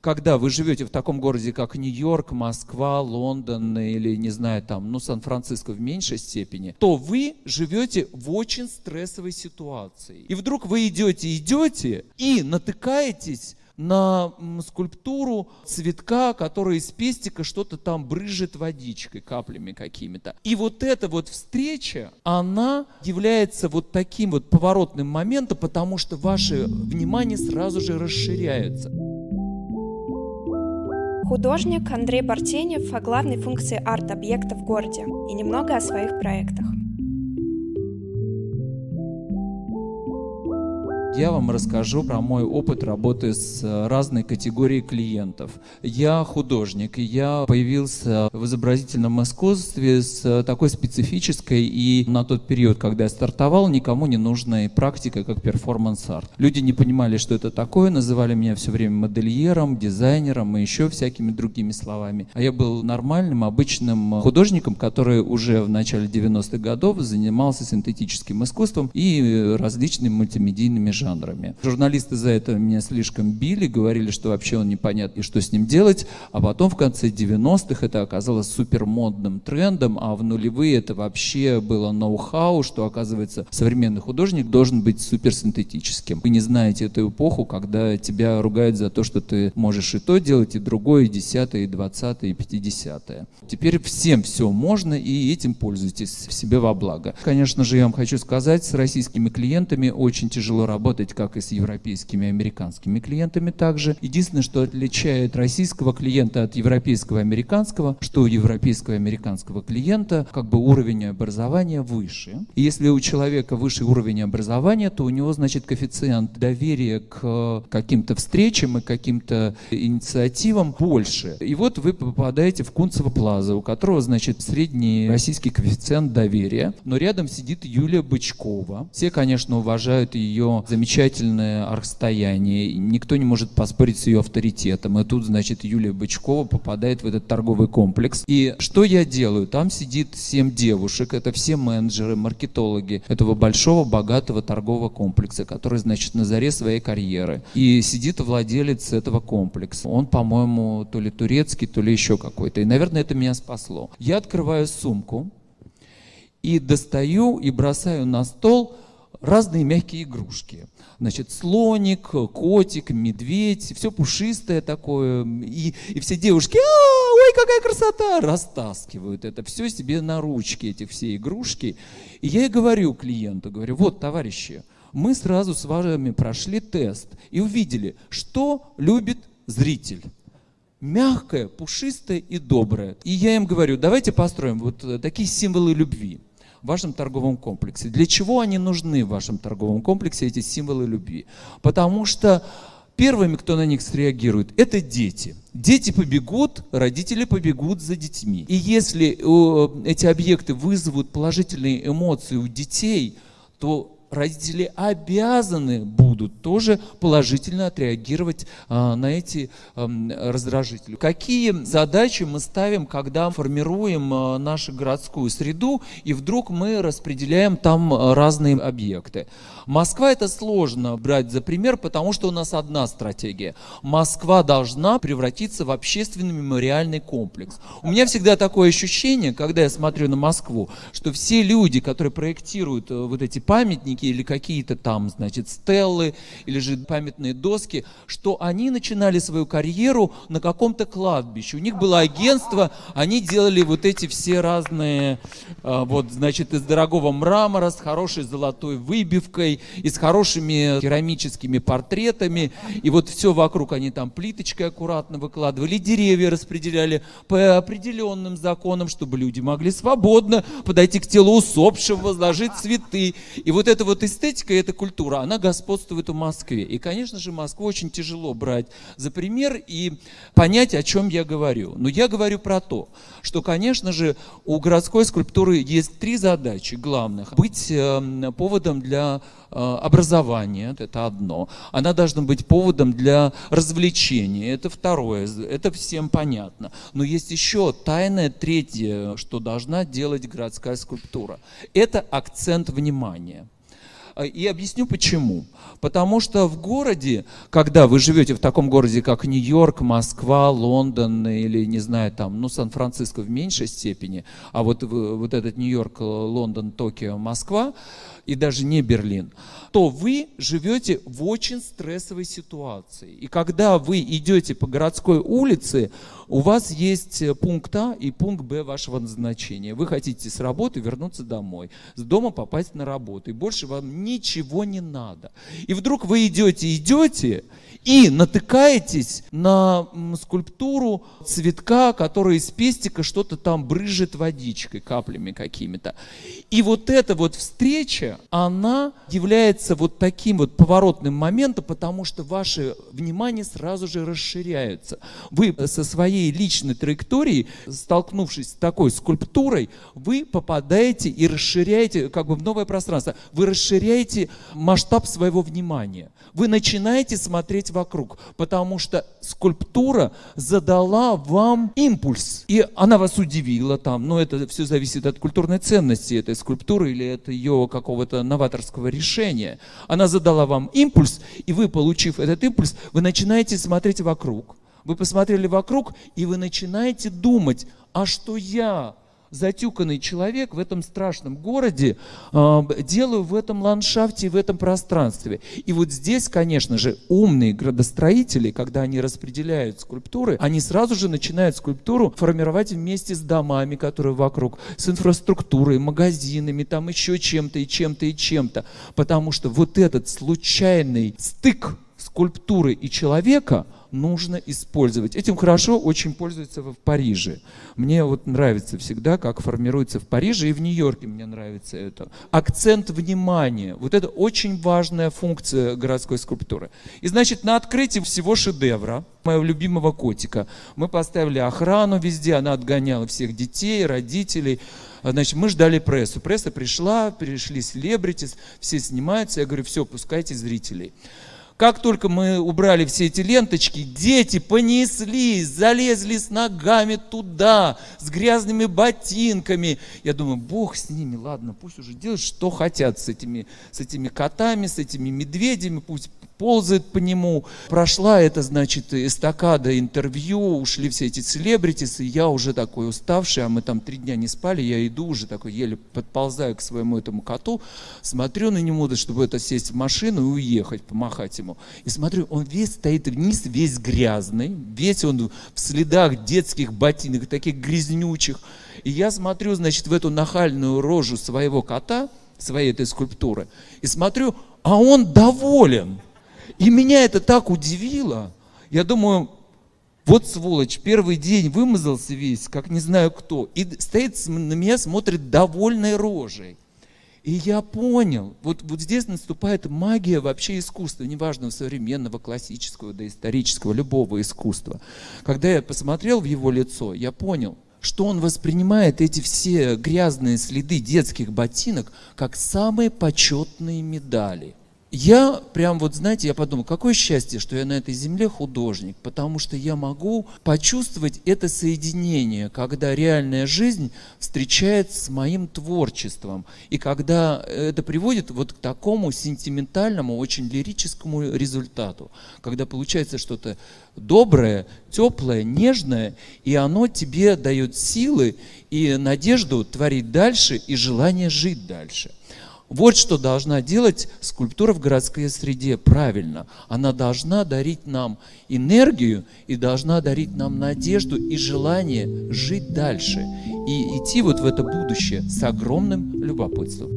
Когда вы живете в таком городе, как Нью-Йорк, Москва, Лондон или, не знаю, там, ну, Сан-Франциско в меньшей степени, то вы живете в очень стрессовой ситуации. И вдруг вы идете, идете и натыкаетесь на скульптуру цветка, который из пестика что-то там брыжет водичкой, каплями какими-то. И вот эта вот встреча, она является вот таким вот поворотным моментом, потому что ваше внимание сразу же расширяется. Художник Андрей Бартенев о главной функции арт-объекта в городе и немного о своих проектах. Я вам расскажу про мой опыт работы с э, разной категорией клиентов. Я художник, и я появился в изобразительном искусстве с э, такой специфической и на тот период, когда я стартовал, никому не нужной практикой, как перформанс-арт. Люди не понимали, что это такое, называли меня все время модельером, дизайнером и еще всякими другими словами. А я был нормальным, обычным художником, который уже в начале 90-х годов занимался синтетическим искусством и э, различными мультимедийными жанрами жанрами. Журналисты за это меня слишком били, говорили, что вообще он непонятно и что с ним делать, а потом в конце 90-х это оказалось супермодным трендом, а в нулевые это вообще было ноу-хау, что оказывается современный художник должен быть суперсинтетическим. Вы не знаете эту эпоху, когда тебя ругают за то, что ты можешь и то делать, и другое, и десятое, и двадцатое, и пятидесятое. Теперь всем все можно, и этим пользуйтесь себе во благо. Конечно же, я вам хочу сказать, с российскими клиентами очень тяжело работать работать как и с европейскими и американскими клиентами также. Единственное, что отличает российского клиента от европейского и американского, что у европейского и американского клиента как бы уровень образования выше. И если у человека выше уровень образования, то у него, значит, коэффициент доверия к каким-то встречам и каким-то инициативам больше. И вот вы попадаете в Кунцево Плаза, у которого, значит, средний российский коэффициент доверия, но рядом сидит Юлия Бычкова. Все, конечно, уважают ее замечательную замечательное расстояние, никто не может поспорить с ее авторитетом. И тут, значит, Юлия Бычкова попадает в этот торговый комплекс. И что я делаю? Там сидит семь девушек, это все менеджеры, маркетологи этого большого, богатого торгового комплекса, который, значит, на заре своей карьеры. И сидит владелец этого комплекса. Он, по-моему, то ли турецкий, то ли еще какой-то. И, наверное, это меня спасло. Я открываю сумку и достаю и бросаю на стол разные мягкие игрушки. Значит, слоник, котик, медведь, все пушистое такое. И, и все девушки, а, ой, какая красота, растаскивают это все себе на ручки, эти все игрушки. И я и говорю клиенту, говорю, вот, товарищи, мы сразу с вами прошли тест и увидели, что любит зритель мягкое, пушистое и доброе. И я им говорю, давайте построим вот э, такие символы любви в вашем торговом комплексе. Для чего они нужны в вашем торговом комплексе, эти символы любви? Потому что первыми, кто на них среагирует, это дети. Дети побегут, родители побегут за детьми. И если э, эти объекты вызовут положительные эмоции у детей, то родители обязаны будут тоже положительно отреагировать а, на эти а, раздражители. Какие задачи мы ставим, когда формируем а, нашу городскую среду, и вдруг мы распределяем там разные объекты? Москва это сложно брать за пример, потому что у нас одна стратегия. Москва должна превратиться в общественный мемориальный комплекс. У меня всегда такое ощущение, когда я смотрю на Москву, что все люди, которые проектируют э, вот эти памятники или какие-то там, значит, стеллы или же памятные доски, что они начинали свою карьеру на каком-то кладбище. У них было агентство, они делали вот эти все разные, э, вот, значит, из дорогого мрамора с хорошей золотой выбивкой, и с хорошими керамическими портретами. И вот все вокруг они там плиточкой аккуратно выкладывали, деревья распределяли по определенным законам, чтобы люди могли свободно подойти к телу усопшего, возложить цветы. И вот эта вот эстетика, эта культура, она господствует в Москве. И, конечно же, Москву очень тяжело брать за пример и понять, о чем я говорю. Но я говорю про то, что, конечно же, у городской скульптуры есть три задачи главных. Быть э, поводом для Э, образование, это одно. Она должна быть поводом для развлечения, это второе, это всем понятно. Но есть еще тайное третье, что должна делать городская скульптура. Это акцент внимания. А, и объясню почему. Потому что в городе, когда вы живете в таком городе, как Нью-Йорк, Москва, Лондон или, не знаю, там, ну, Сан-Франциско в меньшей степени, а вот, вот этот Нью-Йорк, Лондон, Токио, Москва, и даже не Берлин, то вы живете в очень стрессовой ситуации. И когда вы идете по городской улице, у вас есть пункт А и пункт Б вашего назначения. Вы хотите с работы вернуться домой, с дома попасть на работу, и больше вам ничего не надо. И вдруг вы идете, идете, и натыкаетесь на скульптуру цветка, который из пестика что-то там брыжет водичкой, каплями какими-то. И вот эта вот встреча, она является вот таким вот поворотным моментом, потому что ваше внимание сразу же расширяется. Вы со своей личной траекторией, столкнувшись с такой скульптурой, вы попадаете и расширяете как бы в новое пространство. Вы расширяете масштаб своего внимания. Вы начинаете смотреть вокруг, потому что скульптура задала вам импульс. И она вас удивила там, но это все зависит от культурной ценности этой скульптуры или от ее какого-то новаторского решения. Она задала вам импульс, и вы, получив этот импульс, вы начинаете смотреть вокруг. Вы посмотрели вокруг, и вы начинаете думать, а что я затюканный человек в этом страшном городе э, делаю в этом ландшафте, в этом пространстве. И вот здесь, конечно же, умные градостроители, когда они распределяют скульптуры, они сразу же начинают скульптуру формировать вместе с домами, которые вокруг, с инфраструктурой, магазинами, там еще чем-то и чем-то и чем-то. Потому что вот этот случайный стык скульптуры и человека – нужно использовать. Этим хорошо очень пользуются в Париже. Мне вот нравится всегда, как формируется в Париже и в Нью-Йорке мне нравится это. Акцент внимания. Вот это очень важная функция городской скульптуры. И значит, на открытии всего шедевра, моего любимого котика, мы поставили охрану везде, она отгоняла всех детей, родителей. Значит, мы ждали прессу. Пресса пришла, пришли селебритис, все снимаются. Я говорю, все, пускайте зрителей. Как только мы убрали все эти ленточки, дети понеслись, залезли с ногами туда, с грязными ботинками. Я думаю, Бог с ними, ладно, пусть уже делают, что хотят с этими, с этими котами, с этими медведями, пусть ползает по нему. Прошла это, значит, эстакада интервью, ушли все эти селебритисы, я уже такой уставший, а мы там три дня не спали, я иду уже такой, еле подползаю к своему этому коту, смотрю на него, чтобы это сесть в машину и уехать, помахать ему. И смотрю, он весь стоит вниз, весь грязный, весь он в следах детских ботинок, таких грязнючих. И я смотрю, значит, в эту нахальную рожу своего кота, своей этой скульптуры, и смотрю, а он доволен. И меня это так удивило. Я думаю, вот сволочь, первый день вымазался весь, как не знаю кто, и стоит на меня, смотрит довольной рожей. И я понял, вот, вот здесь наступает магия вообще искусства, неважно, современного, классического, да исторического, любого искусства. Когда я посмотрел в его лицо, я понял, что он воспринимает эти все грязные следы детских ботинок как самые почетные медали. Я прям вот, знаете, я подумал, какое счастье, что я на этой земле художник, потому что я могу почувствовать это соединение, когда реальная жизнь встречается с моим творчеством, и когда это приводит вот к такому сентиментальному, очень лирическому результату, когда получается что-то доброе, теплое, нежное, и оно тебе дает силы и надежду творить дальше и желание жить дальше. Вот что должна делать скульптура в городской среде правильно. Она должна дарить нам энергию и должна дарить нам надежду и желание жить дальше и идти вот в это будущее с огромным любопытством.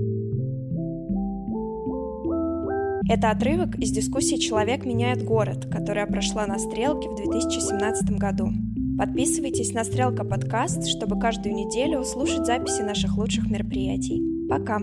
Это отрывок из дискуссии «Человек меняет город», которая прошла на «Стрелке» в 2017 году. Подписывайтесь на «Стрелка подкаст», чтобы каждую неделю слушать записи наших лучших мероприятий. Пока!